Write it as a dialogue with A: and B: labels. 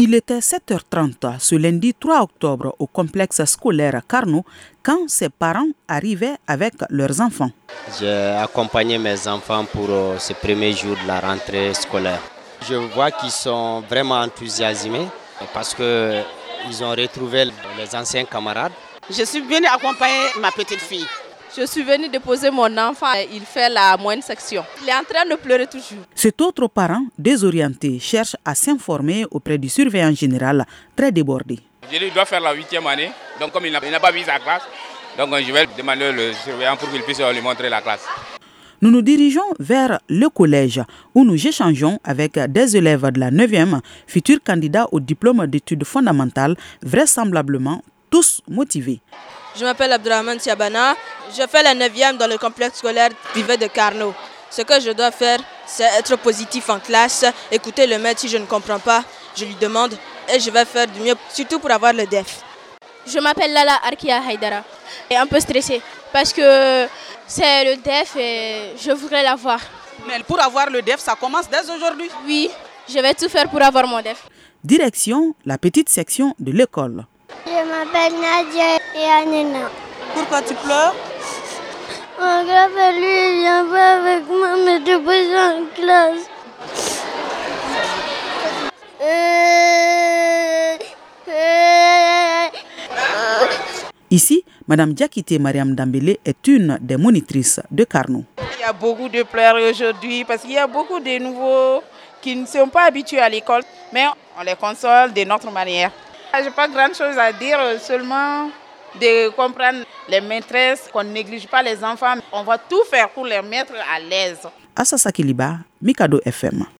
A: Il était 7h30 ce lundi 3 octobre au complexe scolaire Carnot quand ses parents arrivaient avec leurs enfants.
B: J'ai accompagné mes enfants pour euh, ce premier jour de la rentrée scolaire. Je vois qu'ils sont vraiment enthousiasmés parce qu'ils ont retrouvé les anciens camarades.
C: Je suis venue accompagner ma petite fille.
D: Je suis venue déposer mon enfant, il fait la moindre section. Il est en train de pleurer toujours.
A: Cet autre parent, désorienté, cherche à s'informer auprès du surveillant général, très débordé.
E: Je lui dois faire la huitième année, donc comme il n'a pas vu sa classe, donc je vais demander le surveillant pour qu'il puisse lui montrer la classe.
A: Nous nous dirigeons vers le collège où nous échangeons avec des élèves de la 9e, futurs candidats au diplôme d'études fondamentales, vraisemblablement tous motivés.
F: Je m'appelle Abdurrahman Siabana. Je fais la 9e dans le complexe scolaire privé de Carnot. Ce que je dois faire, c'est être positif en classe, écouter le maître si je ne comprends pas, je lui demande et je vais faire du mieux, surtout pour avoir le DEF.
G: Je m'appelle Lala Arkia Haidara et un peu stressée parce que c'est le DEF et je voudrais l'avoir.
C: Mais pour avoir le DEF, ça commence dès aujourd'hui
G: Oui, je vais tout faire pour avoir mon DEF.
A: Direction la petite section de l'école.
H: Je m'appelle Nadia et Anina.
C: Pourquoi tu pleures?
H: Mon grand lui vient pas avec moi me déposer en classe.
A: Ici, Madame Diakité Mariam Dambélé est une des monitrices de Carnot.
I: Il y a beaucoup de pleurs aujourd'hui parce qu'il y a beaucoup de nouveaux qui ne sont pas habitués à l'école, mais on les console de notre manière. Je n'ai pas grand chose à dire, seulement de comprendre les maîtresses, qu'on ne néglige pas les enfants. On va tout faire pour les mettre à l'aise.
A: Assa Sakiliba, Mikado FM.